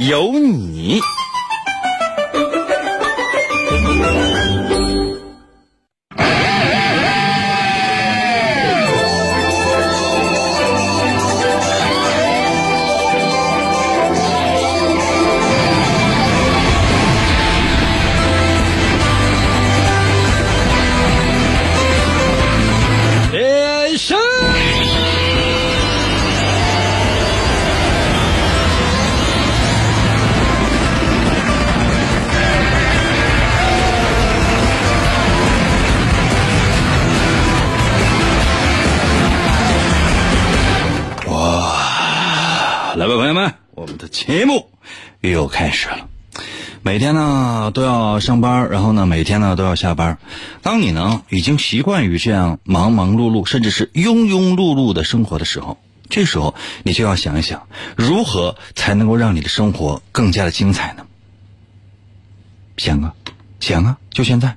有你。节目又开始了。每天呢都要上班，然后呢每天呢都要下班。当你呢已经习惯于这样忙忙碌碌，甚至是庸庸碌碌的生活的时候，这时候你就要想一想，如何才能够让你的生活更加的精彩呢？想啊，想啊，就现在，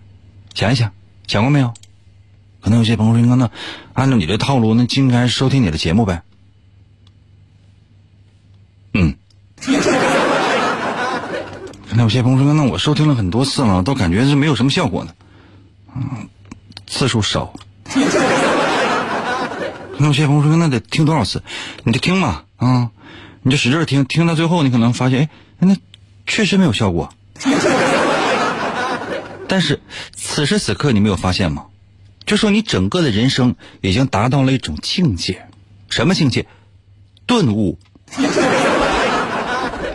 想一想，想过没有？可能有些朋友说：“那按照你的套路，那就应该收听你的节目呗。”嗯。那有些朋友说：“那我收听了很多次了，都感觉是没有什么效果呢。”嗯，次数少。那有些朋友说：“那得听多少次？你就听嘛，啊，你就使劲听，听到最后，你可能发现，哎，那确实没有效果。但是此时此刻，你没有发现吗？就说你整个的人生已经达到了一种境界，什么境界？顿悟。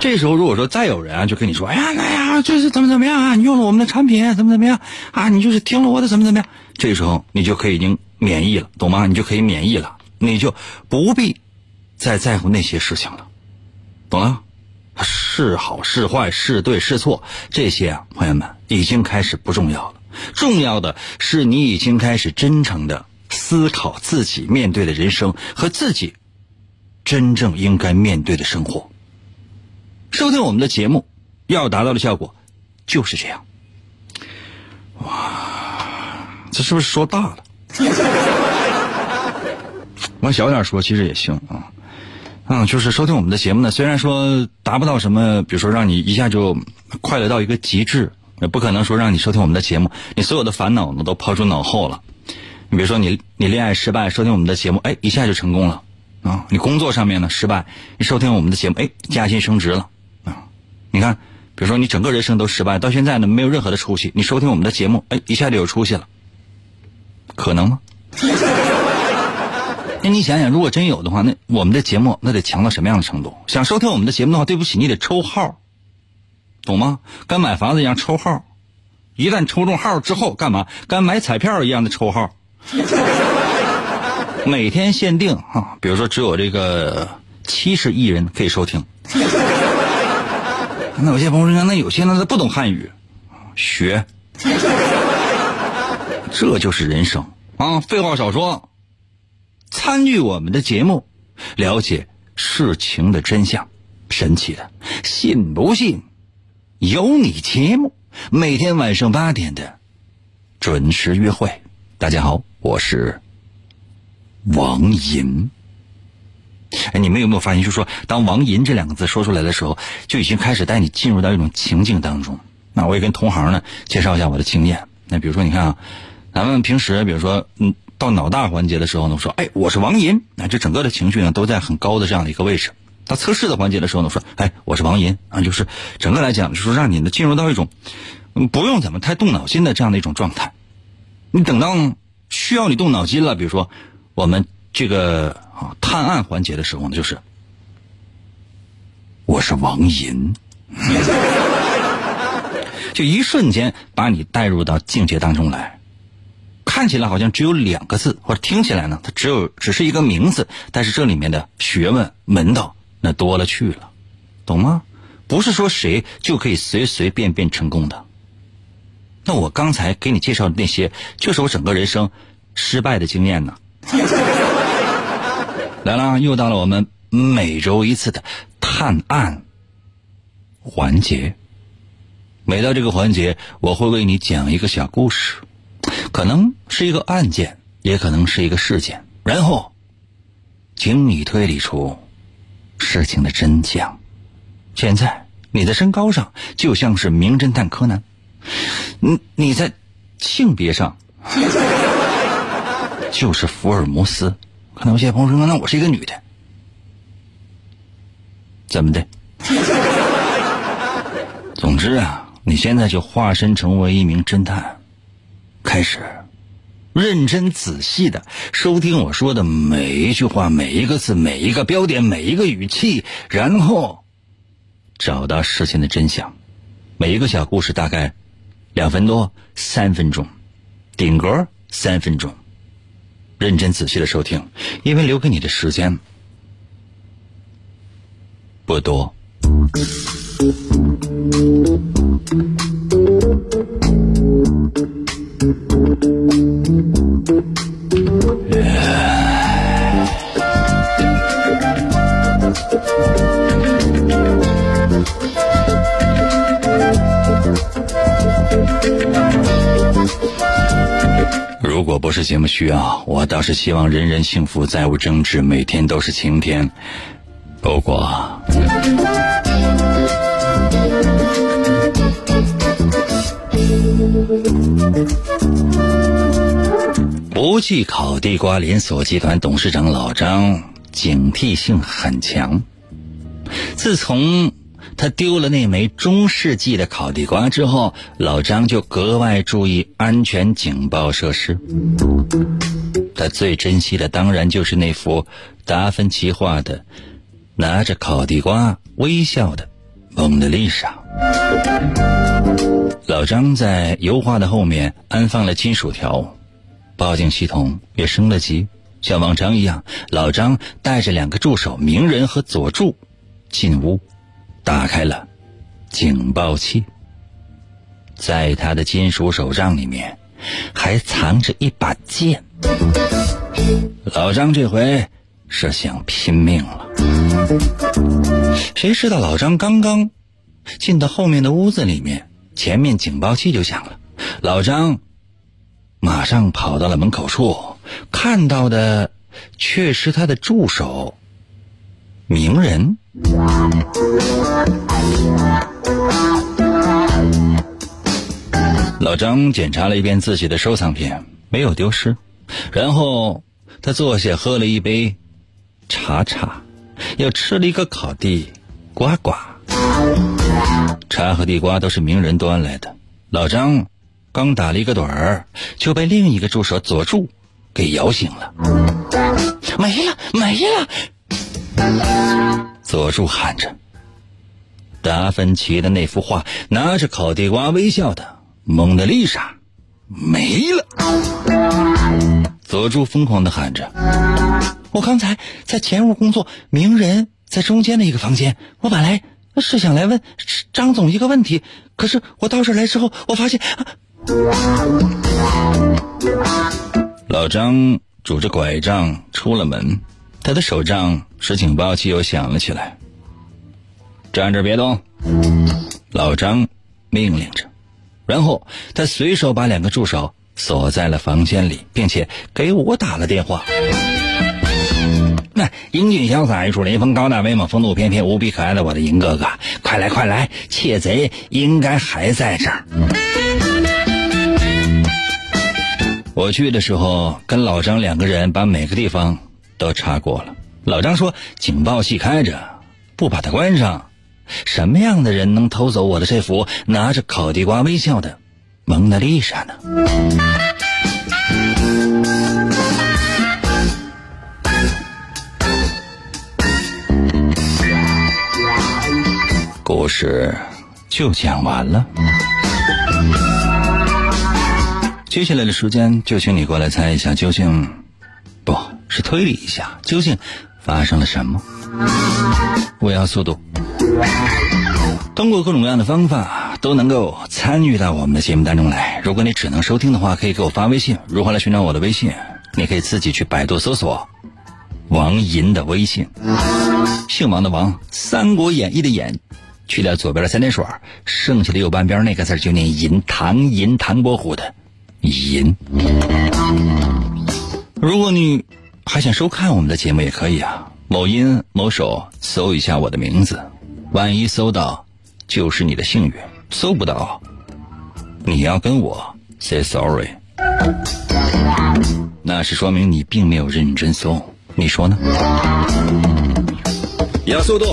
这时候，如果说再有人啊，就跟你说：“哎呀，哎呀，就是怎么怎么样啊，你用了我们的产品，怎么怎么样啊，你就是听了我的怎么怎么样。”这时候，你就可以已经免疫了，懂吗？你就可以免疫了，你就不必再在乎那些事情了，懂了？是好是坏，是对是错，这些啊，朋友们已经开始不重要了。重要的是，你已经开始真诚的思考自己面对的人生和自己真正应该面对的生活。收听我们的节目，要达到的效果就是这样。哇，这是不是说大了？往小点说，其实也行啊。嗯，就是收听我们的节目呢，虽然说达不到什么，比如说让你一下就快乐到一个极致，也不可能说让你收听我们的节目，你所有的烦恼呢都抛诸脑后了。你比如说你你恋爱失败，收听我们的节目，哎，一下就成功了啊。你工作上面呢失败，你收听我们的节目，哎，加薪升职了。你看，比如说你整个人生都失败，到现在呢没有任何的出息，你收听我们的节目，哎，一下就有出息了，可能吗？那你想想，如果真有的话，那我们的节目那得强到什么样的程度？想收听我们的节目的话，对不起，你得抽号，懂吗？跟买房子一样抽号，一旦抽中号之后，干嘛？跟买彩票一样的抽号，每天限定啊，比如说只有这个七十亿人可以收听。那有些朋友说，那有些呢他不懂汉语，学，这就是人生啊！废话少说，参与我们的节目，了解事情的真相，神奇的，信不信？有你节目，每天晚上八点的准时约会。大家好，我是王银。哎，你们有没有发现，就是说当“王银”这两个字说出来的时候，就已经开始带你进入到一种情境当中。那我也跟同行呢介绍一下我的经验。那比如说，你看啊，咱们平时比如说，嗯，到脑大环节的时候呢，说，哎，我是王银，那这整个的情绪呢都在很高的这样的一个位置。到测试的环节的时候呢，说，哎，我是王银啊，就是整个来讲，就是让你呢进入到一种不用怎么太动脑筋的这样的一种状态。你等到需要你动脑筋了，比如说我们这个。啊，探案环节的时候呢，就是我是王银，就一瞬间把你带入到境界当中来。看起来好像只有两个字，或者听起来呢，它只有只是一个名字，但是这里面的学问门道那多了去了，懂吗？不是说谁就可以随随便便成功的。那我刚才给你介绍的那些，就是我整个人生失败的经验呢。来了，又到了我们每周一次的探案环节。每到这个环节，我会为你讲一个小故事，可能是一个案件，也可能是一个事件，然后，请你推理出事情的真相。现在你的身高上就像是名侦探柯南，你 你在性别上就是福尔摩斯。可能有些朋友说，那我是一个女的，怎么的？总之啊。你现在就化身成为一名侦探，开始认真仔细的收听我说的每一句话、每一个字、每一个标点、每一个语气，然后找到事情的真相。每一个小故事大概两分多、三分钟，顶格三分钟。认真仔细的收听，因为留给你的时间不多。如果不是节目需要，我倒是希望人人幸福，再无争执，每天都是晴天。不过。不计烤地瓜连锁集团董事长老张警惕性很强。自从他丢了那枚中世纪的烤地瓜之后，老张就格外注意安全警报设施。他最珍惜的当然就是那幅达芬奇画的拿着烤地瓜微笑的蒙娜丽莎。老张在油画的后面安放了金属条，报警系统也升了级。像往常一样，老张带着两个助手鸣人和佐助进屋，打开了警报器。在他的金属手杖里面还藏着一把剑。老张这回是想拼命了。谁知道老张刚刚进到后面的屋子里面。前面警报器就响了，老张马上跑到了门口处，看到的却是他的助手鸣人。老张检查了一遍自己的收藏品，没有丢失，然后他坐下喝了一杯茶茶，又吃了一个烤地瓜瓜。茶和地瓜都是名人端来的。老张刚打了一个盹儿，就被另一个助手佐助给摇醒了。没了，没了！佐助喊着。达芬奇的那幅画，拿着烤地瓜微笑的蒙娜丽莎，没了。佐助疯狂的喊着：“我刚才在前屋工作，名人在中间的一个房间。我本来……”是想来问张总一个问题，可是我到这来之后，我发现，老张拄着拐杖出了门，他的手杖使警报器又响了起来。站着别动，老张命令着，然后他随手把两个助手锁在了房间里，并且给我打了电话。那英俊潇洒、玉树临风、高大威猛、风度翩翩、无比可爱的我的银哥哥，快来快来！窃贼应该还在这儿。我去的时候，跟老张两个人把每个地方都查过了。老张说，警报器开着，不把它关上，什么样的人能偷走我的这幅拿着烤地瓜微笑的蒙娜丽莎呢？故事就讲完了，接下来的时间就请你过来猜一下，究竟不是推理一下，究竟发生了什么？我要速度。通过各种各样的方法都能够参与到我们的节目当中来。如果你只能收听的话，可以给我发微信。如何来寻找我的微信？你可以自己去百度搜索王银的微信，姓王的王，《三国演义》的演，去掉左边的三点水，剩下的右半边那个字就念银，唐银，唐伯虎的银。如果你还想收看我们的节目，也可以啊。某音某手搜一下我的名字，万一搜到，就是你的幸运；搜不到，你要跟我 say sorry，那是说明你并没有认真搜。你说呢？要速度。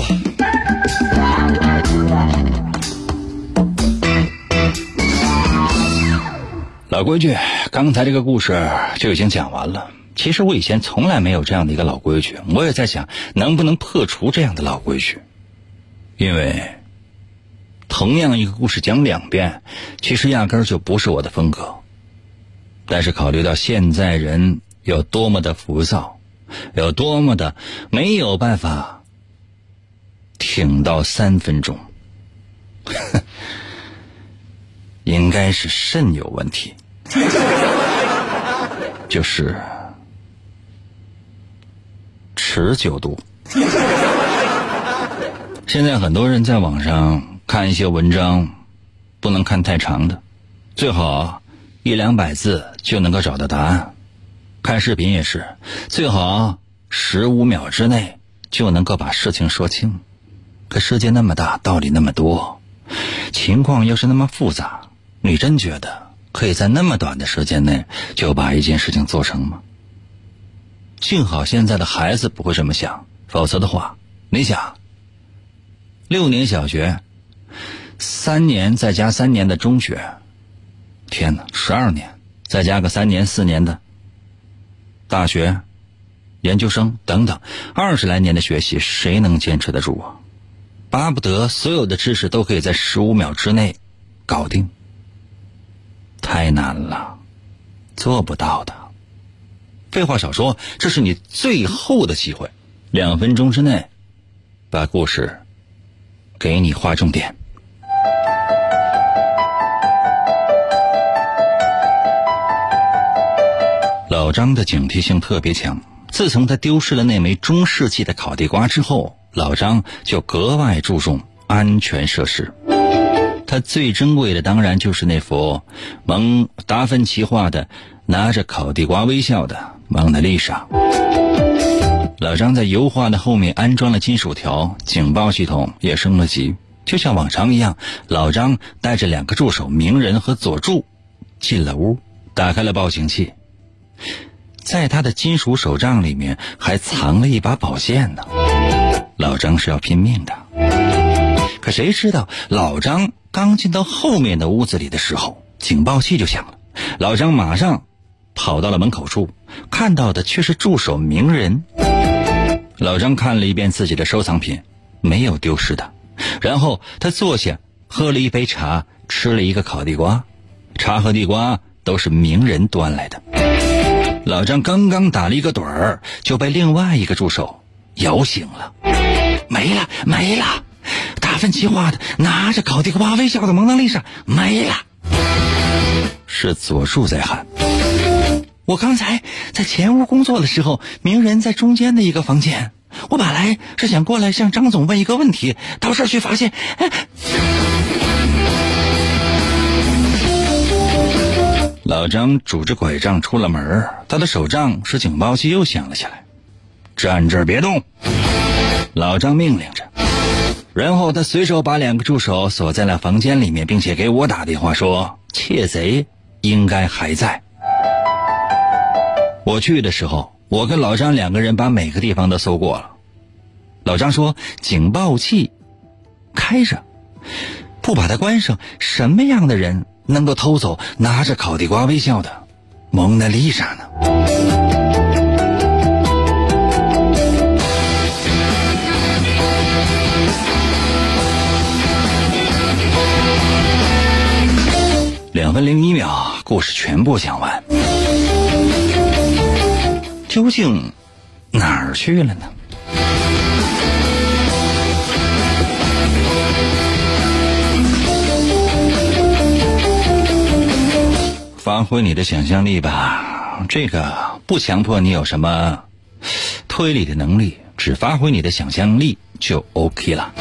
老规矩，刚才这个故事就已经讲完了。其实我以前从来没有这样的一个老规矩，我也在想能不能破除这样的老规矩，因为同样一个故事讲两遍，其实压根儿就不是我的风格。但是考虑到现在人有多么的浮躁，有多么的没有办法挺到三分钟，应该是肾有问题，就是。持久度。现在很多人在网上看一些文章，不能看太长的，最好一两百字就能够找到答案。看视频也是，最好十五秒之内就能够把事情说清。可世界那么大，道理那么多，情况又是那么复杂，你真觉得可以在那么短的时间内就把一件事情做成吗？幸好现在的孩子不会这么想，否则的话，你想，六年小学，三年再加三年的中学，天哪，十二年，再加个三年四年的大学、研究生等等，二十来年的学习，谁能坚持得住啊？巴不得所有的知识都可以在十五秒之内搞定，太难了，做不到的。废话少说，这是你最后的机会，两分钟之内把故事给你划重点。老张的警惕性特别强，自从他丢失了那枚中世纪的烤地瓜之后，老张就格外注重安全设施。他最珍贵的当然就是那幅蒙达芬奇画的拿着烤地瓜微笑的。蒙娜丽莎，老张在油画的后面安装了金属条，警报系统也升了级。就像往常一样，老张带着两个助手鸣人和佐助进了屋，打开了报警器。在他的金属手杖里面还藏了一把宝剑呢。老张是要拼命的，可谁知道老张刚进到后面的屋子里的时候，警报器就响了。老张马上。跑到了门口处，看到的却是助手鸣人。老张看了一遍自己的收藏品，没有丢失的。然后他坐下，喝了一杯茶，吃了一个烤地瓜。茶和地瓜都是鸣人端来的。老张刚刚打了一个盹儿，就被另外一个助手摇醒了。没了，没了！达芬奇画的拿着烤地瓜微笑的蒙娜丽莎没了。是佐助在喊。我刚才在前屋工作的时候，鸣人在中间的一个房间。我本来是想过来向张总问一个问题，到这儿去发现，哎老张拄着拐杖出了门，他的手杖是警报器又响了起来。站这儿别动，老张命令着，然后他随手把两个助手锁在了房间里面，并且给我打电话说，窃贼应该还在。我去的时候，我跟老张两个人把每个地方都搜过了。老张说警报器开着，不把它关上，什么样的人能够偷走拿着烤地瓜微笑的蒙娜丽莎呢？两分零一秒，故事全部讲完。究竟哪儿去了呢？发挥你的想象力吧这个不强迫你有什么推理的能力只发挥你的想象力就 ok 了。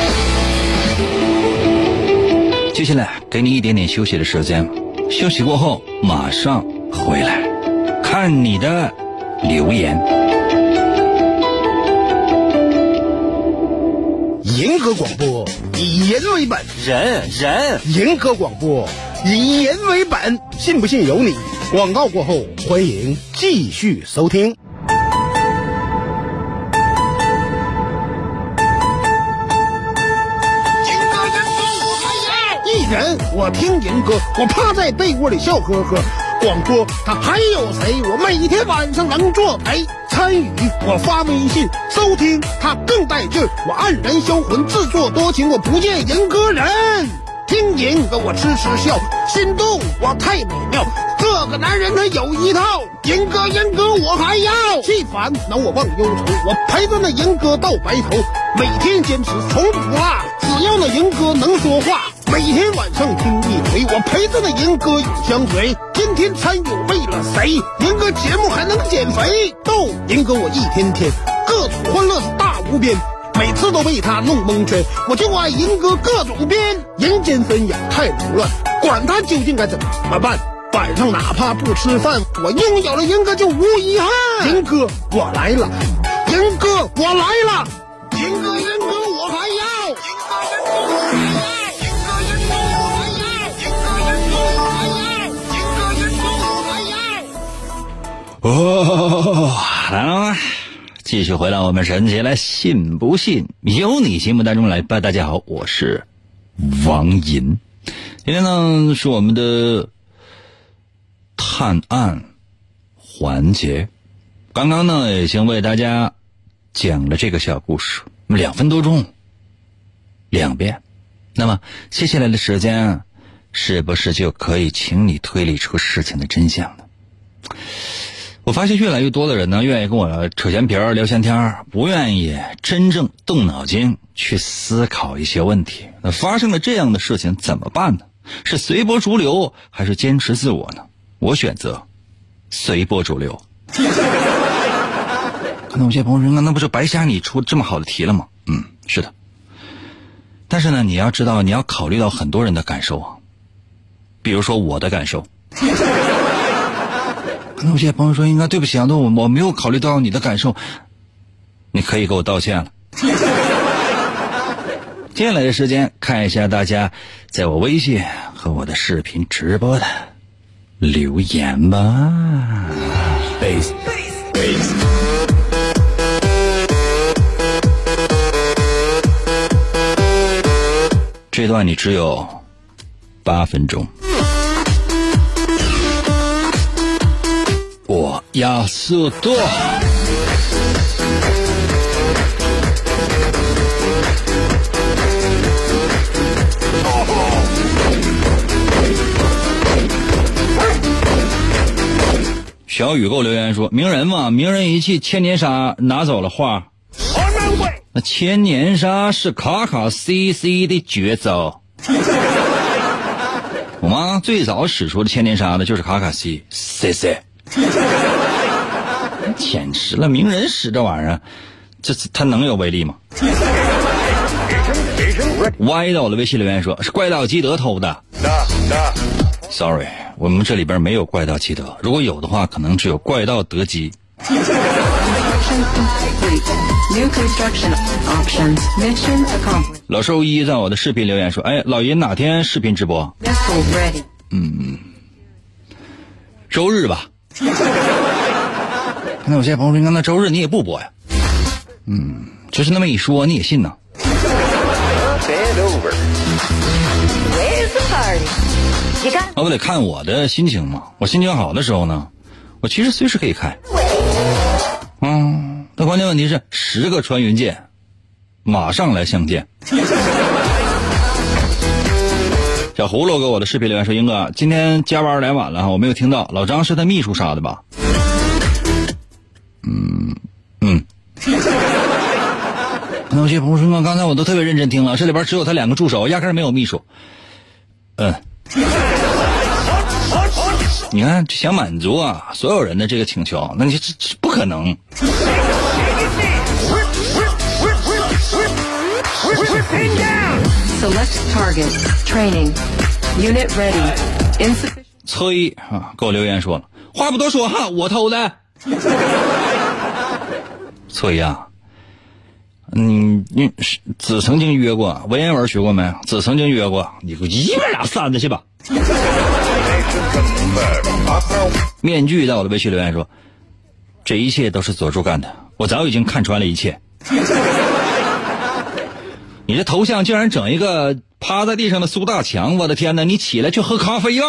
接下来给你一点点休息的时间休息过后马上回来看你的留言。银河广播以人为本，人人银河广播以人为本，信不信由你。广告过后，欢迎继续收听。一人我听银歌，我趴在被窝里笑呵呵。广播他还有谁？我每天晚上能作陪。参与我发微信收听，他更带劲儿。我黯然销魂，自作多情，我不见人歌人。听银歌我痴痴笑，心动我太美妙。这个男人他有一套，银哥银哥我还要。气烦恼我忘忧愁，我陪着那银哥到白头。每天坚持从不落，只要那银哥能说话。每天晚上听一回，我陪着那银哥永相随。今天参与为了谁？银哥节目还能减肥？逗银哥我一天天各种欢乐是大无边，每次都被他弄蒙圈。我就爱银哥各种编，人间纷扰太扰乱，管他究竟该怎么办。晚上哪怕不吃饭，我拥有了银哥就无遗憾。银哥我来了，银哥我来了，银哥银哥哦，来了，继续回到我们神奇来，信不信由你节目当中来吧。大家好，我是王银，今天呢是我们的探案环节。刚刚呢已经为大家讲了这个小故事，两分多钟，两遍。那么接下来的时间，是不是就可以请你推理出事情的真相呢？我发现越来越多的人呢，愿意跟我扯闲皮儿、聊闲天儿，不愿意真正动脑筋去思考一些问题。那发生了这样的事情怎么办呢？是随波逐流，还是坚持自我呢？我选择随波逐流。可能有些朋友说，那那不是白瞎你出这么好的题了吗？嗯，是的。但是呢，你要知道，你要考虑到很多人的感受啊，比如说我的感受。可能有些朋友说：“应该对不起啊，那我我没有考虑到你的感受，你可以给我道歉了。”接下来的时间，看一下大家在我微信和我的视频直播的留言吧。这段你只有八分钟。我要速度。小雨给我留言说：“名人嘛，名人一气千年杀拿走了画。那千年杀是卡卡 CC 的绝招。我妈最早使出的千年杀的就是卡卡 C 简直了，名人使这玩意儿，这他能有威力吗？歪到了微信留言说是怪盗基德偷的。Sorry，我们这里边没有怪盗基德，如果有的话，可能只有怪盗德基。老兽一在我的视频留言说：“哎，老爷哪天视频直播？嗯，周日吧。那有些朋友说，那周日你也不播呀？嗯，就是那么一说，你也信呐？那不得看我的心情嘛。我心情好的时候呢，我其实随时可以开。嗯，那关键问题是十个穿云箭，马上来相见。小葫芦给我的视频留言说：“英哥，今天加班来晚了，我没有听到。老张是他秘书杀的吧？”嗯嗯。那有些朋友说：“刚才我都特别认真听了，这里边只有他两个助手，压根儿没有秘书。”嗯。你看，想满足啊所有人的这个请求，那你这这不可能。Insufficient. 崔啊，给我留言说了，话不多说哈，我偷的。崔呀、你你子曾经约过文言文学过没？子曾经约过，你给我一边俩扇子去吧。面具在我的微信留言说，这一切都是佐助干的，我早已经看穿了一切。你这头像竟然整一个趴在地上的苏大强，我的天哪！你起来去喝咖啡呀！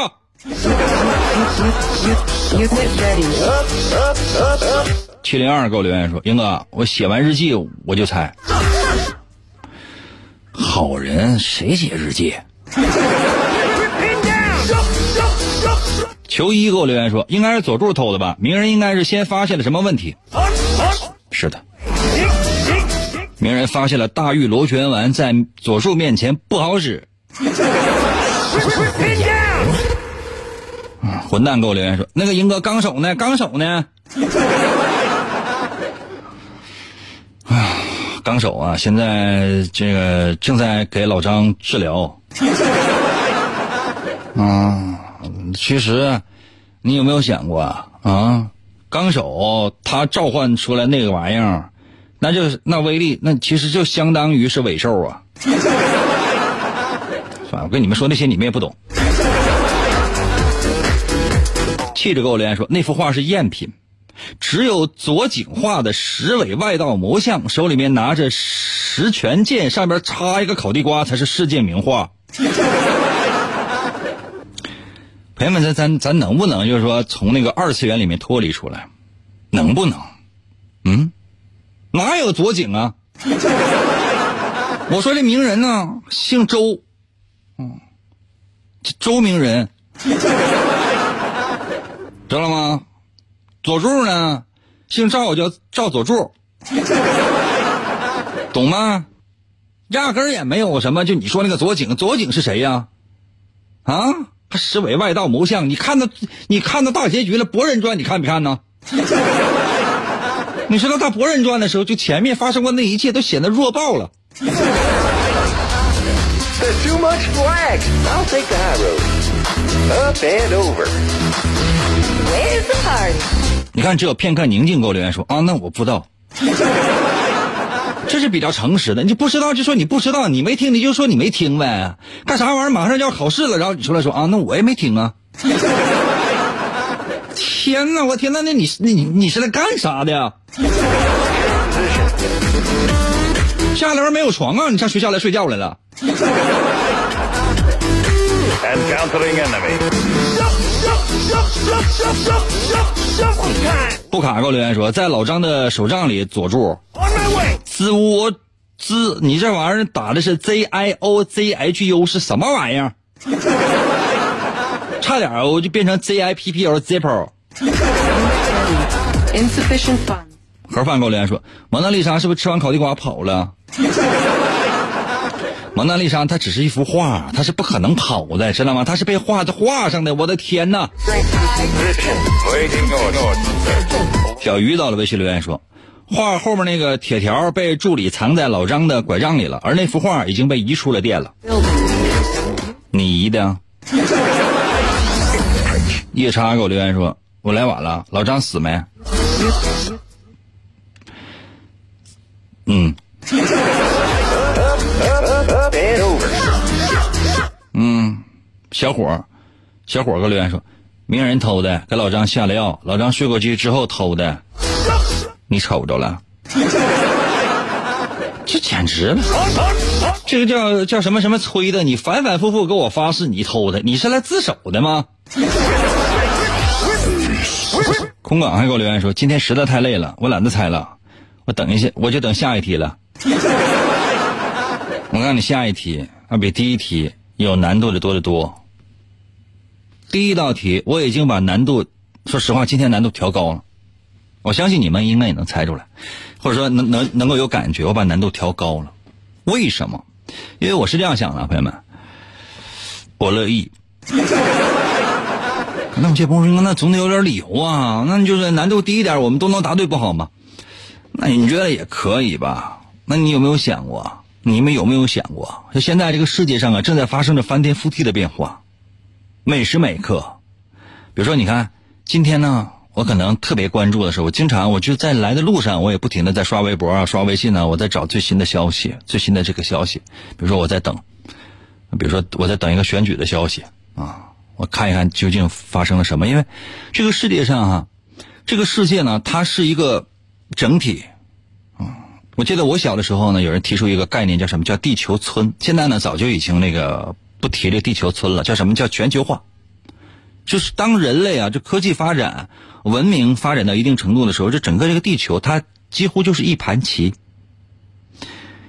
七零二给我留言说：“英哥，我写完日记我就猜，好人谁写日记？”球衣给我留言说：“应该是佐助偷的吧？鸣人应该是先发现了什么问题？”是的，鸣人发现了大玉螺旋丸在佐助面前不好使。混蛋给我留言说：“那个英哥纲手呢？纲手呢？”纲手啊，现在这个正在给老张治疗。啊，其实你有没有想过啊？啊，纲手他召唤出来那个玩意儿，那就是那威力，那其实就相当于是尾兽啊。算了，我跟你们说那些你们也不懂。气质给我留言说，那幅画是赝品。只有左景画的十尾外道魔像，手里面拿着十拳剑，上边插一个烤地瓜，才是世界名画。朋友们，咱咱咱能不能就是说从那个二次元里面脱离出来？能不能？嗯，哪有左景啊？我说这名人呢，姓周，嗯，周名人，知道吗？佐助呢，姓赵，叫赵佐助，懂吗？压根儿也没有什么，就你说那个佐井，佐井是谁呀？啊，还十尾外道谋相，你看到你看到大结局了，《博人传》你看没看呢？你说到大《博人传》的时候，就前面发生过那一切都显得弱爆了。There's too much flag. I'll take the high road. Up and over. Where's the party? 你看，只有片刻宁静给我留言说啊，那我不知道，这是比较诚实的。你不知道就说你不知道，你没听你就说你没听呗。干啥玩意儿？马上就要考试了，然后你出来说啊，那我也没听啊。天哪，我天哪，那你你你你是来干啥的呀？下楼没有床啊？你上学校来睡觉来了？布卡给我留言说，在老张的手账里，佐助 On my way. 滋窝滋，你这玩意儿打的是 Z I O Z H U 是什么玩意儿？差点儿我就变成 Z I P P O Zippo。Insufficient. 盒饭给我留言说，蒙娜丽莎是不是吃完烤地瓜跑了？蒙娜丽莎它只是一幅画，它是不可能跑的，知道吗？它是被画在画上的。我的天哪！小鱼到了微信留言说，画后面那个铁条被助理藏在老张的拐杖里了，而那幅画已经被移出了店了。你移的？夜叉给我留言说，我来晚了，老张死没？嗯小伙儿，小伙儿给我留言说，名人偷的，给老张下了药，老张睡过去之后偷的，你瞅着了？这简直了！这个叫叫什么什么催的，你反反复复给我发誓你偷的，你是来自首的吗？空港还给我留言说，今天实在太累了，我懒得猜了，我等一下我就等下一题了。我告诉你，下一题啊比第一题有难度的多得多。第一道题我已经把难度，说实话，今天难度调高了。我相信你们应该也能猜出来，或者说能能能够有感觉，我把难度调高了。为什么？因为我是这样想的，朋友们，我乐意。那有些朋友说，那总得有点理由啊，那你就是难度低一点，我们都能答对不好吗？那你觉得也可以吧？那你有没有想过？你们有没有想过？就现在这个世界上啊，正在发生着翻天覆地的变化，每时每刻。比如说，你看今天呢，我可能特别关注的时候，我经常我就在来的路上，我也不停的在刷微博啊、刷微信呢，我在找最新的消息、最新的这个消息。比如说我在等，比如说我在等一个选举的消息啊，我看一看究竟发生了什么。因为这个世界上哈、这个世界呢，它是一个整体。我记得我小的时候呢，有人提出一个概念，叫什么叫地球村。现在呢，早就已经那个不提这地球村了，叫什么叫全球化？就是当人类啊，这科技发展、文明发展到一定程度的时候，这整个这个地球它几乎就是一盘棋，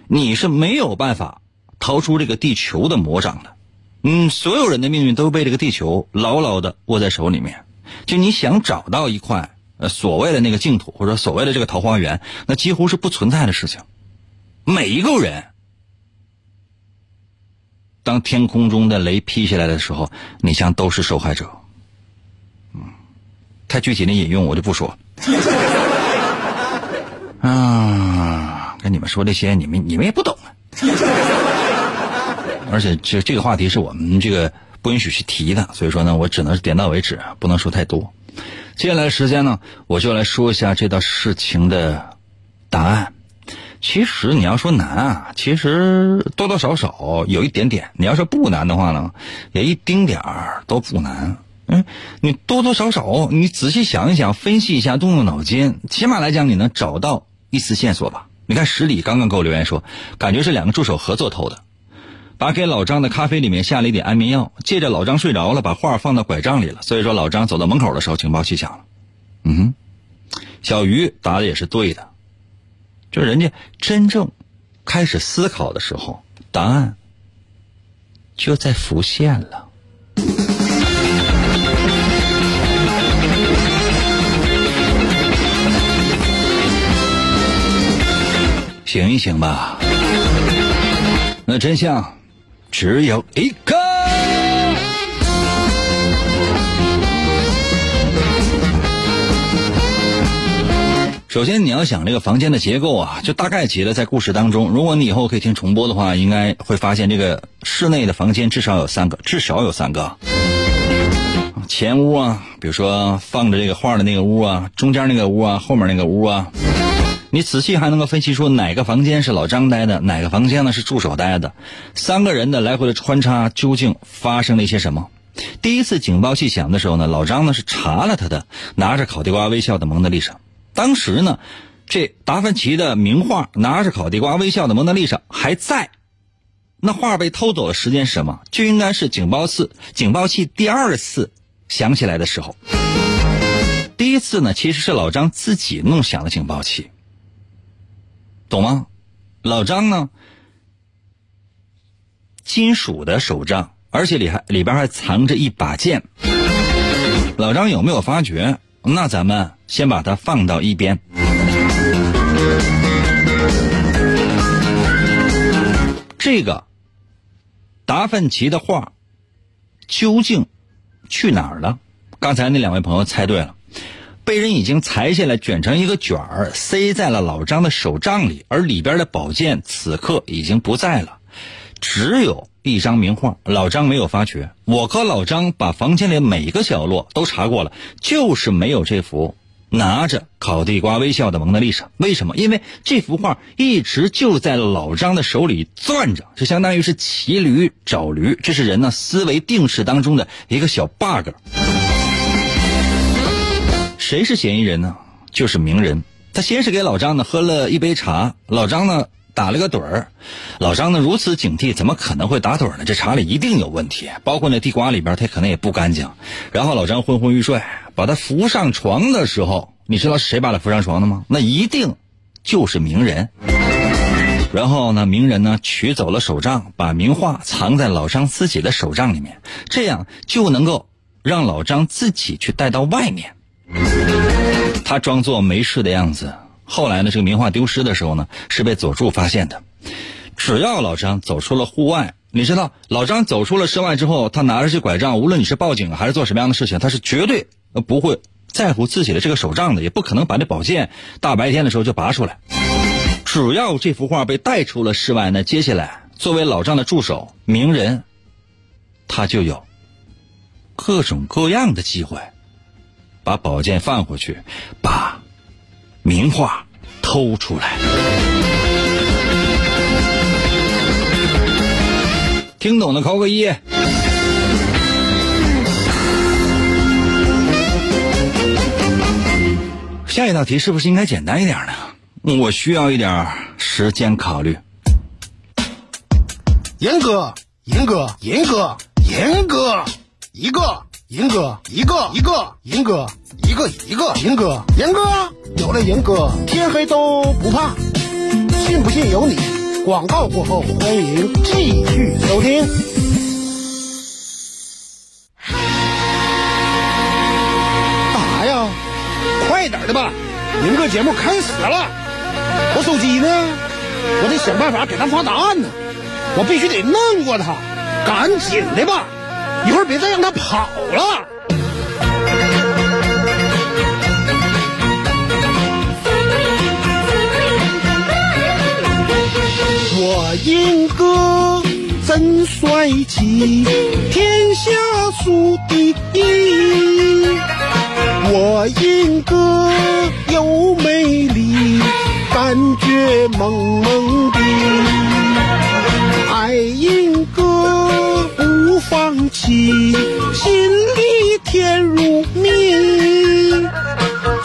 你是没有办法逃出这个地球的魔掌的。嗯，所有人的命运都被这个地球牢牢的握在手里面。就你想找到一块呃所谓的那个净土，或者所谓的这个桃花源，那几乎是不存在的事情。每一个人，当天空中的雷劈下来的时候，你将都是受害者。嗯，太具体的引用我就不说。啊，跟你们说这些，你们你们也不懂。而且这这个话题是我们这个不允许去提的，所以说呢，我只能点到为止，不能说太多。接下来的时间呢，我就来说一下这道事情的答案。其实你要说难啊，其实多多少少有一点点。你要说不难的话呢，也一丁点儿都不难。嗯，你多多少少你仔细想一想，分析一下，动动脑筋，起码来讲你能找到一丝线索吧。你看十里刚刚给我留言说，感觉是两个助手合作偷的。把给老张的咖啡里面下了一点安眠药，借着老张睡着了，把画放到拐杖里了。所以说老张走到门口的时候，警报器响了。嗯哼，小鱼答的也是对的，就人家真正开始思考的时候，答案就在浮现了。醒一醒吧，那真相只有一个。首先，你要想这个房间的结构啊，就大概齐的在故事当中，如果你以后可以听重播的话，应该会发现这个室内的房间至少有三个，至少有三个。前屋啊，比如说放着这个画的那个屋啊，中间那个屋啊，后面那个屋啊，你仔细还能够分析出哪个房间是老张待的，哪个房间呢是助手待的，三个人的来回的穿插究竟发生了一些什么？第一次警报器响的时候呢，老张呢是查了他的拿着烤地瓜微笑的蒙娜丽莎。当时呢，这达芬奇的名画拿着烤地瓜微笑的蒙娜丽莎还在，那画被偷走的时间是什么？就应该是警报次警报器第二次响起来的时候。第一次呢，其实是老张自己弄响的警报器，懂吗？老张呢，金属的手杖，而且里还里边还藏着一把剑。老张有没有发觉？那咱们先把它放到一边。这个达芬奇的画究竟去哪儿了？刚才那两位朋友猜对了，被人已经裁下来，卷成一个卷儿，塞在了老张的手杖里，而里边的宝剑此刻已经不在了，只有一张名画。老张没有发觉，我和老张把房间里每个角落都查过了，就是没有这幅拿着烤地瓜微笑的蒙娜丽莎。为什么？因为这幅画一直就在老张的手里攥着，这相当于是骑驴找驴，这是人呢思维定式当中的一个小 bug。谁是嫌疑人呢？就是名人。他先是给老张呢喝了一杯茶，老张呢打了个盹儿。老张呢如此警惕，怎么可能会打盹儿呢？这茶里一定有问题，包括那地瓜里边，他可能也不干净。然后老张昏昏欲睡，把他扶上床的时候，你知道是谁把他扶上床的吗？那一定就是名人。然后呢，名人呢取走了手杖，把名画藏在老张自己的手杖里面，这样就能够让老张自己去带到外面。他装作没事的样子。后来呢，这个名画丢失的时候呢，是被佐助发现的。只要老张走出了户外，你知道老张走出了室外之后，他拿着这拐杖，无论你是报警还是做什么样的事情，他是绝对不会在乎自己的这个手杖的，也不可能把那宝剑大白天的时候就拔出来。只要这幅画被带出了室外，那接下来作为老张的助手鸣人，他就有各种各样的机会，把宝剑放回去，把名画偷出来。听懂的扣个一。下一道题是不是应该简单一点呢？我需要一点时间考虑。严哥，严哥，严哥，严哥，一个，银哥，一个，一个，银哥，一个，一个，银哥，银哥，有了银哥，天黑都不怕，信不信由你。广告过后，欢迎继续收听。干啥呀？快点的吧，银哥节目开始了。我手机呢？我得想办法给他发答案呢。我必须得弄过他，赶紧的吧，一会儿别再让他跑了。我英哥真帅气，天下数第一。我英哥又美丽，感觉萌萌的。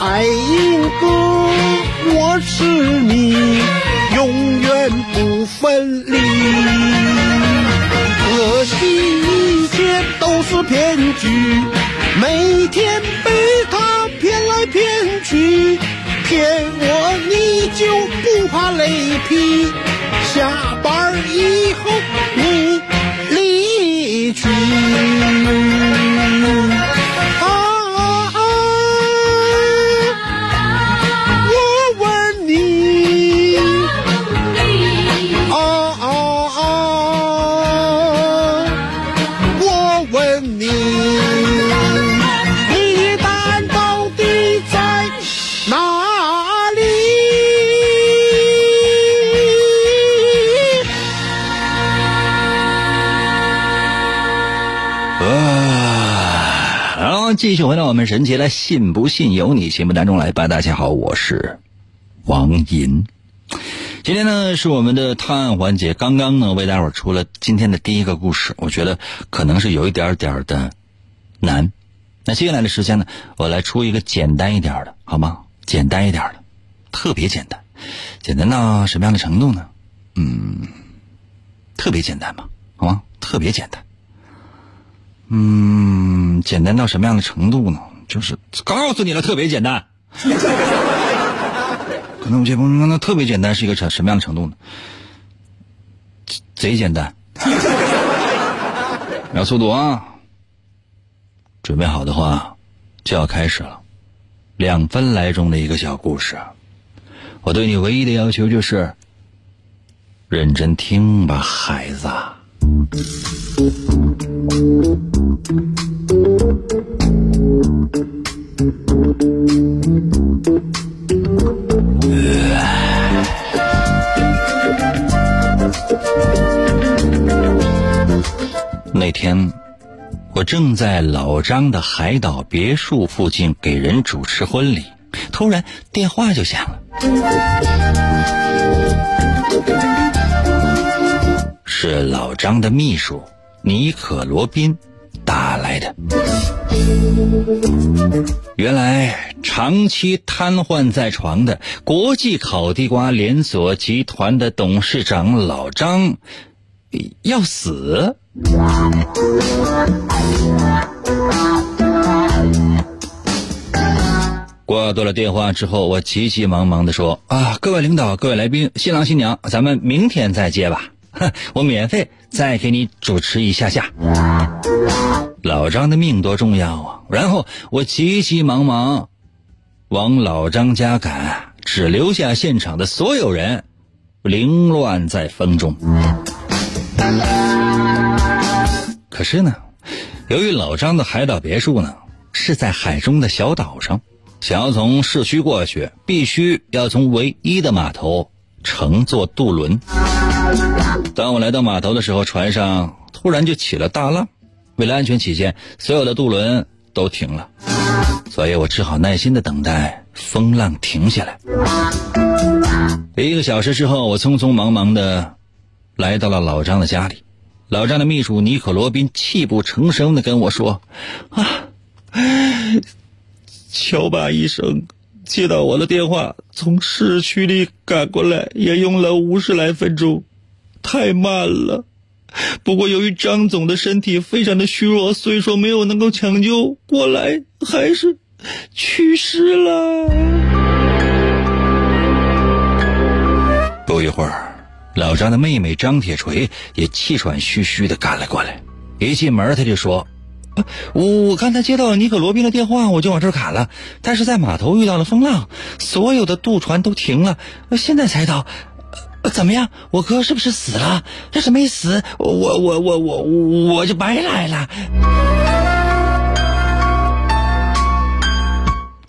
爱英哥，我是你，永远不分离。可惜一切都是骗局，每天被他骗来骗去，骗我你就不怕雷劈。下班以后你离去。我们神奇的“信不信由你”节目当中来吧。大家好，我是王银。今天呢是我们的探案环节，刚刚呢为大伙儿出了今天的第一个故事，我觉得可能是有一点点的难。那接下来的时间呢，我来出一个简单一点的，好吗？简单一点的，特别简单，简单到什么样的程度呢？嗯，特别简单嘛，好吗？特别简单。嗯，简单到什么样的程度呢？就是告诉你了，特别简单。可能有些朋友说，那特别简单是一个什什么样的程度呢？贼简单。秒速度啊！准备好的话，就要开始了。两分来钟的一个小故事，我对你唯一的要求就是认真听吧，孩子。那天，我正在老张的海岛别墅附近给人主持婚礼，突然电话就响了，是老张的秘书尼可罗宾打来的。原来，长期瘫痪在床的国际烤地瓜连锁集团的董事长老张要死。挂断了电话之后，我急急忙忙的说：“啊，各位领导，各位来宾，新郎新娘，咱们明天再接吧，哼 我免费再给你主持一下下。”老张的命多重要啊！然后我急急忙忙往老张家赶，只留下现场的所有人凌乱在风中。可是呢，由于老张的海岛别墅呢是在海中的小岛上，想要从市区过去，必须要从唯一的码头乘坐渡轮。当我来到码头的时候，船上突然就起了大浪，为了安全起见，所有的渡轮都停了，所以我只好耐心的等待风浪停下来。一个小时之后，我匆匆忙忙的来到了老张的家里。老张的秘书尼可罗宾泣不成声的跟我说：“啊，乔巴医生接到我的电话，从市区里赶过来，也用了五十来分钟，太慢了。不过由于张总的身体非常的虚弱，所以说没有能够抢救过来，还是去世了。”不一会儿。老张的妹妹张铁锤也气喘吁吁的赶了过来，一进门他就说：“我我刚才接到尼克罗宾的电话，我就往这儿赶了，但是在码头遇到了风浪，所有的渡船都停了，现在才到。怎么样？我哥是不是死了？要是没死，我我我我我就白来了。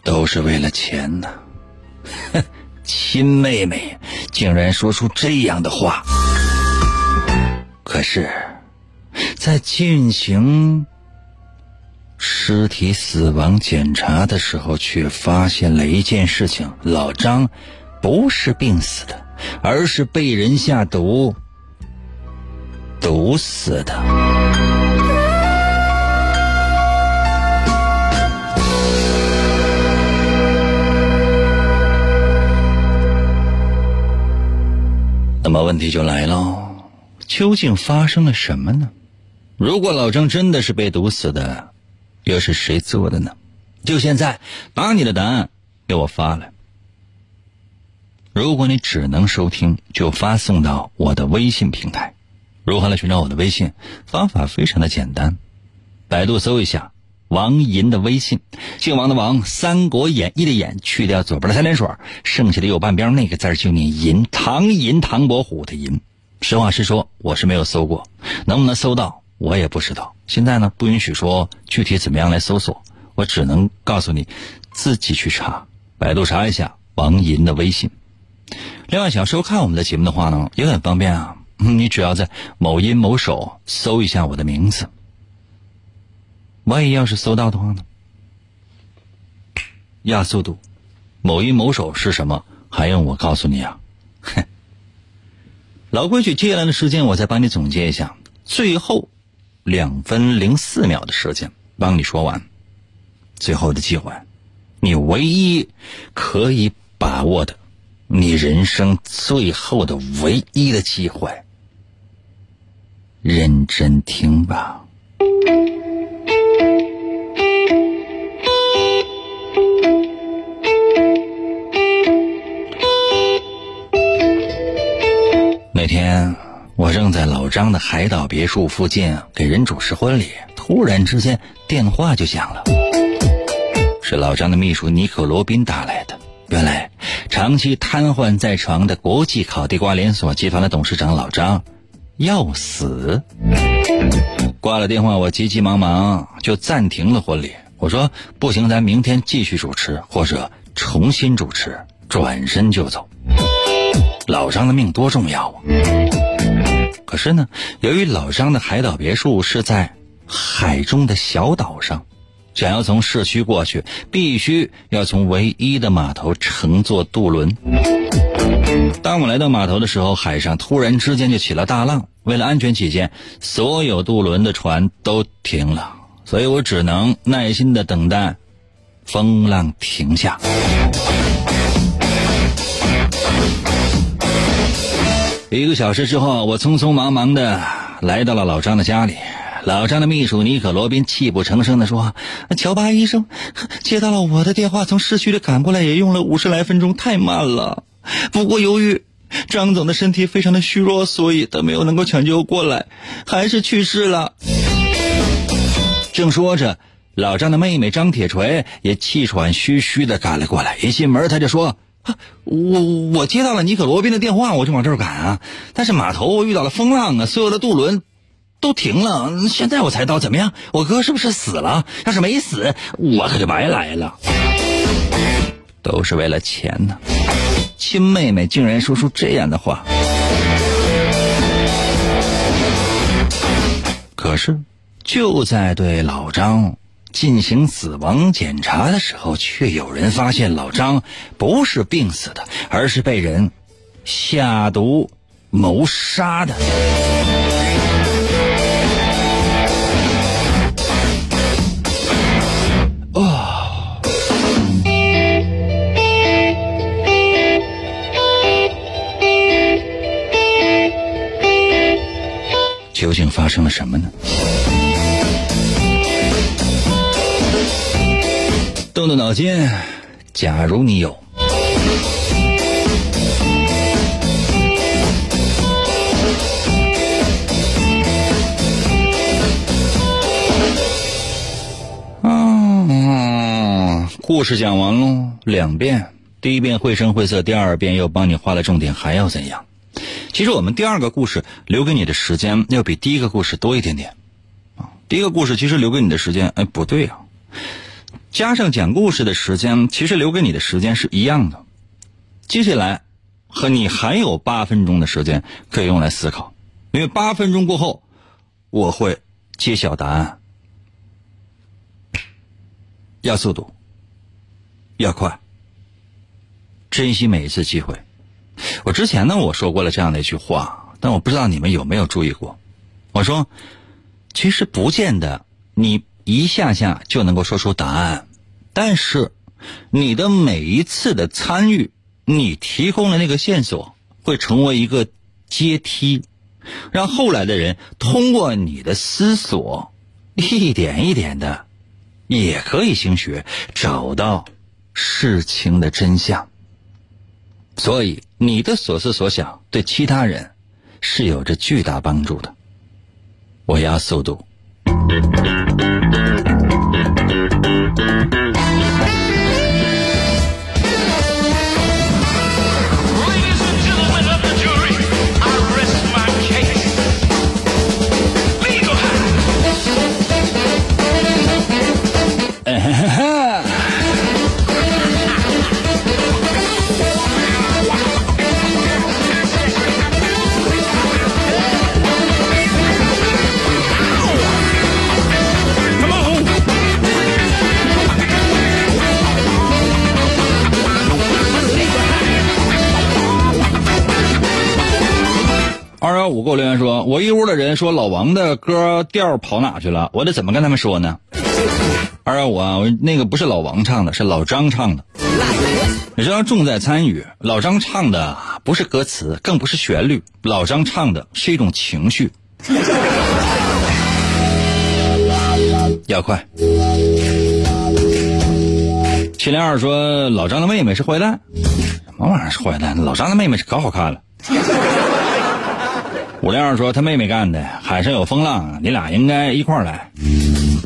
都是为了钱呢。”哼。亲妹妹竟然说出这样的话，可是，在进行尸体死亡检查的时候，却发现了一件事情：老张不是病死的，而是被人下毒毒死的。那么问题就来了，究竟发生了什么呢？如果老张真的是被毒死的，又是谁做的呢？就现在，把你的答案给我发来。如果你只能收听，就发送到我的微信平台。如何来寻找我的微信？方法非常的简单，百度搜一下。王银的微信，姓王的王，《三国演义》的演，去掉左边的三点水，剩下的右半边那个字就念银，唐银，唐伯虎的银。实话实说，我是没有搜过，能不能搜到我也不知道。现在呢，不允许说具体怎么样来搜索，我只能告诉你，自己去查，百度查一下王银的微信。另外，想收看我们的节目的话呢，也很方便啊，你只要在某音某手搜一下我的名字。万一要是搜到的话呢？压速度，某音某手是什么？还用我告诉你啊？哼！老规矩，接下来的时间我再帮你总结一下，最后两分零四秒的时间帮你说完。最后的机会，你唯一可以把握的，你人生最后的唯一的机会，认真听吧。那天我正在老张的海岛别墅附近给人主持婚礼，突然之间电话就响了，是老张的秘书尼克罗宾打来的。原来长期瘫痪在床的国际烤地瓜连锁集团的董事长老张要死。挂了电话，我急急忙忙就暂停了婚礼。我说不行，咱明天继续主持，或者重新主持，转身就走。老张的命多重要啊！可是呢，由于老张的海岛别墅是在海中的小岛上，想要从市区过去，必须要从唯一的码头乘坐渡轮。当我来到码头的时候，海上突然之间就起了大浪，为了安全起见，所有渡轮的船都停了，所以我只能耐心的等待风浪停下。一个小时之后，我匆匆忙忙的来到了老张的家里。老张的秘书尼可罗宾泣不成声的说：“乔巴医生接到了我的电话，从市区里赶过来，也用了五十来分钟，太慢了。不过由于张总的身体非常的虚弱，所以他没有能够抢救过来，还是去世了。”正说着，老张的妹妹张铁锤也气喘吁吁的赶了过来。一进门，他就说。我我接到了尼可罗宾的电话，我就往这儿赶啊。但是码头遇到了风浪啊，所有的渡轮都停了，现在我才到，怎么样？我哥是不是死了？要是没死，我可就白来了。都是为了钱呢，亲妹妹竟然说出这样的话。可是，就在对老张进行死亡检查的时候，却有人发现老张不是病死的，而是被人下毒谋杀的。究竟发生了什么呢？动动脑筋，假如你有。嗯，故事讲完喽，两遍。第一遍绘声绘色，第二遍又帮你画了重点，还要怎样？其实我们第二个故事留给你的时间要比第一个故事多一点点啊。第一个故事其实留给你的时间，哎，不对啊，加上讲故事的时间，其实留给你的时间是一样的。接下来和你还有八分钟的时间可以用来思考，因为八分钟过后我会揭晓答案。要速度，要快，珍惜每一次机会。我之前呢，我说过了这样的一句话，但我不知道你们有没有注意过。我说，其实不见得你一下下就能够说出答案，但是你的每一次的参与，你提供的那个线索，会成为一个阶梯，让后来的人通过你的思索，一点一点的。也可以兴学，找到事情的真相。所以，你的所思所想对其他人是有着巨大帮助的。我要速度。幺五给我留言说，我一屋的人说老王的歌调跑哪去了，我得怎么跟他们说呢？二幺五啊，我那个不是老王唱的，是老张唱的。你知道重在参与，老张唱的不是歌词，更不是旋律，老张唱的是一种情绪。要快。七零二说老张的妹妹是坏蛋，什么玩意儿是坏蛋？老张的妹妹是可好看了。五零二说他妹妹干的，海上有风浪，你俩应该一块儿来。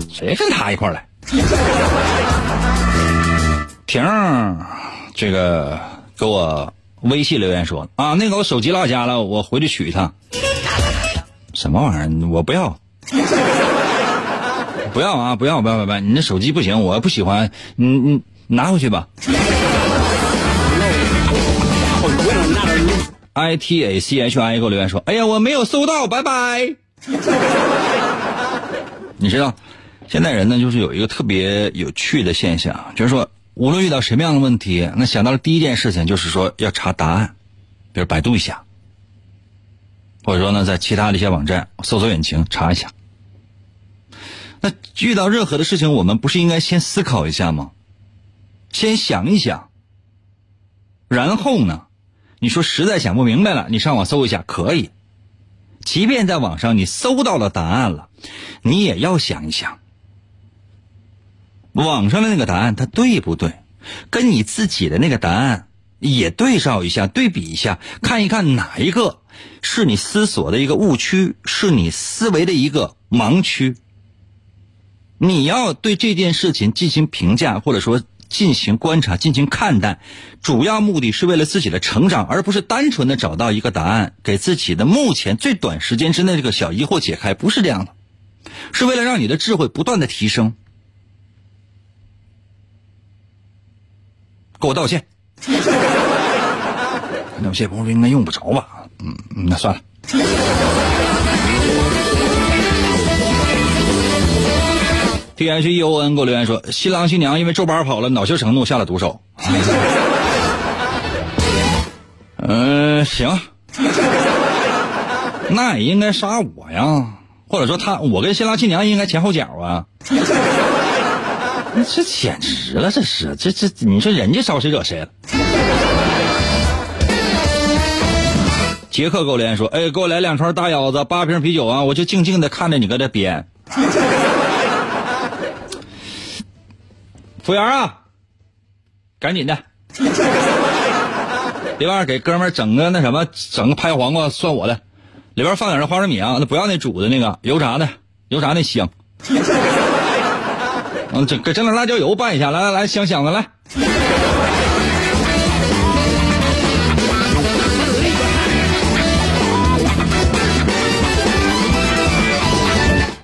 谁跟他一块儿来？婷儿，这个给我微信留言说啊，那个我手机落家了，我回去取一趟。什么玩意儿？我不要，不要啊！不要不要不要！你那手机不行，我不喜欢，你你拿回去吧。I T A C H I 给我留言说：“哎呀，我没有搜到，拜拜。”你知道，现在人呢，就是有一个特别有趣的现象，就是说，无论遇到什么样的问题，那想到的第一件事情就是说要查答案，比如百度一下，或者说呢，在其他的一些网站搜索引擎查一下。那遇到任何的事情，我们不是应该先思考一下吗？先想一想，然后呢？你说实在想不明白了，你上网搜一下可以。即便在网上你搜到了答案了，你也要想一想，网上的那个答案它对不对？跟你自己的那个答案也对照一下，对比一下，看一看哪一个是你思索的一个误区，是你思维的一个盲区。你要对这件事情进行评价，或者说进行观察、进行看待，主要目的是为了自己的成长，而不是单纯的找到一个答案，给自己的目前最短时间之内这个小疑惑解开，不是这样的，是为了让你的智慧不断的提升。给我道歉。那这不应该用不着吧？嗯，那算了。T H E O N 给我留言说，新郎新娘因为周班跑了，恼羞成怒下了毒手。嗯、行，那也应该杀我呀，或者说他，我跟新郎新娘应该前后脚啊。这简直了，这是这这，你说人家招谁惹谁了？杰克给我留言说：“哎，给我来两串大腰子，八瓶啤酒啊！我就静静的看着你搁这编。”服务员啊，赶紧的，另外给哥们儿整个那什么，整个拍黄瓜算我的，里边放点那花生米啊，那不要那煮的那个油炸的，油炸那香。嗯，整给整点辣椒油拌一下，来来来，香香的来。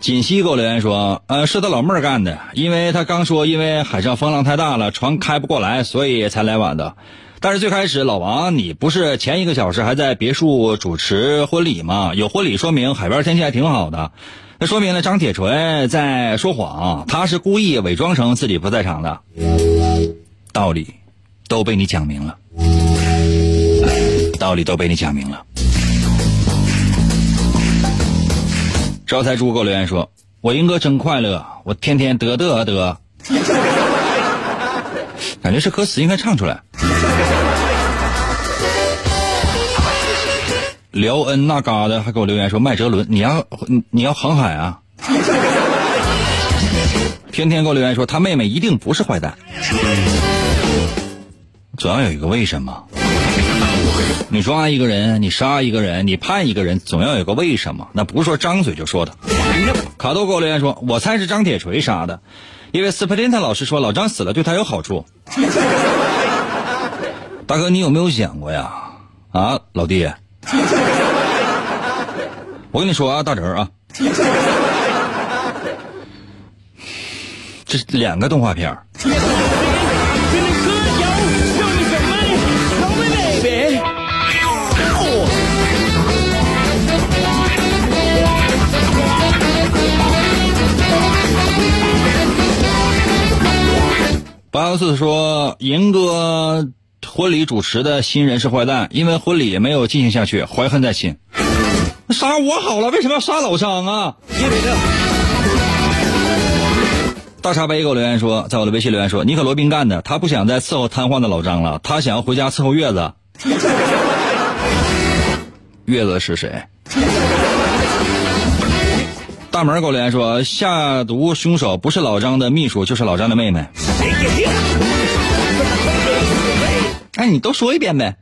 锦溪给我留言说，呃，是他老妹儿干的，因为他刚说，因为海上风浪太大了，船开不过来，所以才来晚的。但是最开始，老王，你不是前一个小时还在别墅主持婚礼吗？有婚礼说明海边天气还挺好的，那说明了张铁锤在说谎，他是故意伪装成自己不在场的。道理都被你讲明了，道理都被你讲明了。招财猪给我留言说：“我英哥真快乐，我天天得得得，感觉这歌词应该唱出来。”辽恩那嘎达还给我留言说：“麦哲伦，你要你要航海啊！”天天给我留言说：“他妹妹一定不是坏蛋。”总要有一个为什么。你抓一个人，你杀一个人，你判一个人，总要有个为什么。那不是说张嘴就说的。卡多给我留言说：“我猜是张铁锤杀的，因为斯普林特老师说老张死了对他有好处。”大哥，你有没有想过呀？啊，老弟，我跟你说啊，大侄儿啊，这是两个动画片儿八幺四说，银哥婚礼主持的新人是坏蛋，因为婚礼没有进行下去，怀恨在心。杀我好了，为什么要杀老张啊？大茶杯给我留言说，在我的微信留言说，你可罗宾干的，他不想再伺候瘫痪的老张了，他想要回家伺候月子。月子是谁？大门给我留言说，下毒凶手不是老张的秘书，就是老张的妹妹。哎，你都说一遍呗。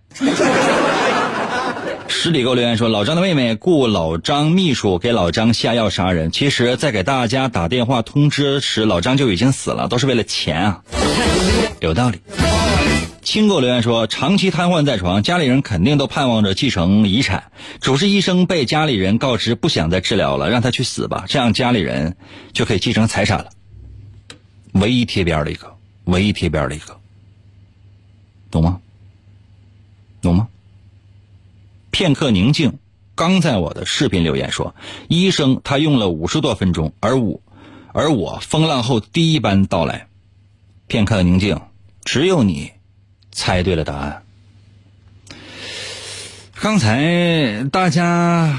十里给我留言说，老张的妹妹雇老张秘书给老张下药杀人，其实，在给大家打电话通知时，老张就已经死了，都是为了钱啊。有道理。青给我留言说，长期瘫痪在床，家里人肯定都盼望着继承遗产。主治医生被家里人告知不想再治疗了，让他去死吧，这样家里人就可以继承财产了。唯一贴边的一个，唯一贴边的一个，懂吗？懂吗？片刻宁静，刚在我的视频留言说，医生他用了五十多分钟，而我，而我风浪后第一班到来。片刻宁静，只有你猜对了答案。刚才大家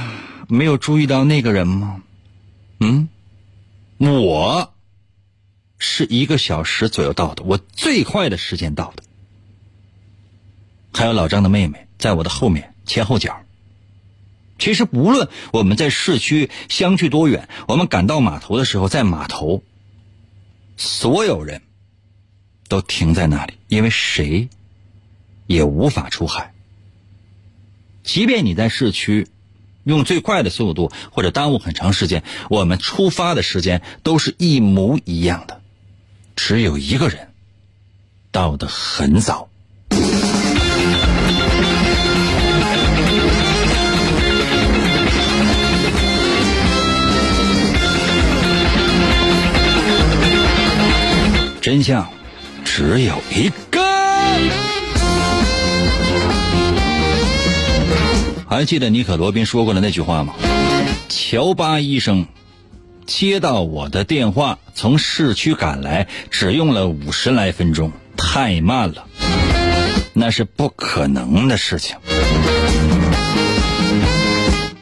没有注意到那个人吗？嗯，我是一个小时左右到的，我最快的时间到的。还有老张的妹妹在我的后面前后脚。其实不论我们在市区相距多远，我们赶到码头的时候，在码头，所有人都停在那里，因为谁也无法出海。即便你在市区用最快的速度或者耽误很长时间，我们出发的时间都是一模一样的。只有一个人到的很早。真相只有一个。还记得尼可罗宾说过的那句话吗？乔巴医生接到我的电话，从市区赶来，只用了五十来分钟，太慢了，那是不可能的事情。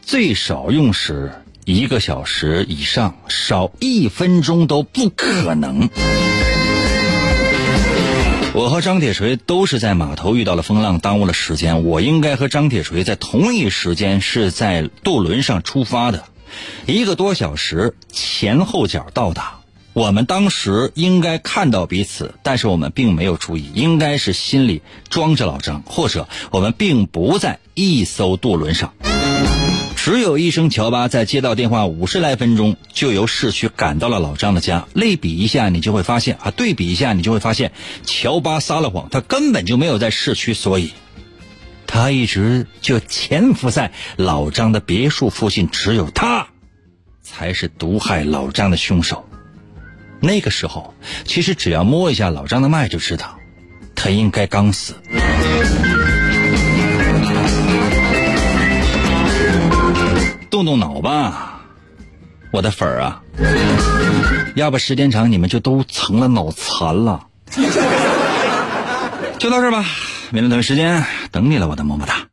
最少用时一个小时以上，少一分钟都不可能。我和张铁锤都是在码头遇到了风浪，耽误了时间。我应该和张铁锤在同一时间是在渡轮上出发的，一个多小时前后脚到达。我们当时应该看到彼此，但是我们并没有注意，应该是心里装着老张，或者我们并不在一艘渡轮上。只有医生乔巴在接到电话五十来分钟，就由市区赶到了老张的家。类比一下，你就会发现啊，对比一下，你就会发现，乔巴撒了谎，他根本就没有在市区，所以，他一直就潜伏在老张的别墅附近。只有他，才是毒害老张的凶手。那个时候，其实只要摸一下老张的脉，就知道，他应该刚死。动动脑吧，我的粉儿啊！要不时间长，你们就都成了脑残了。就到这儿吧，明天同一时间等你了，我的么么哒。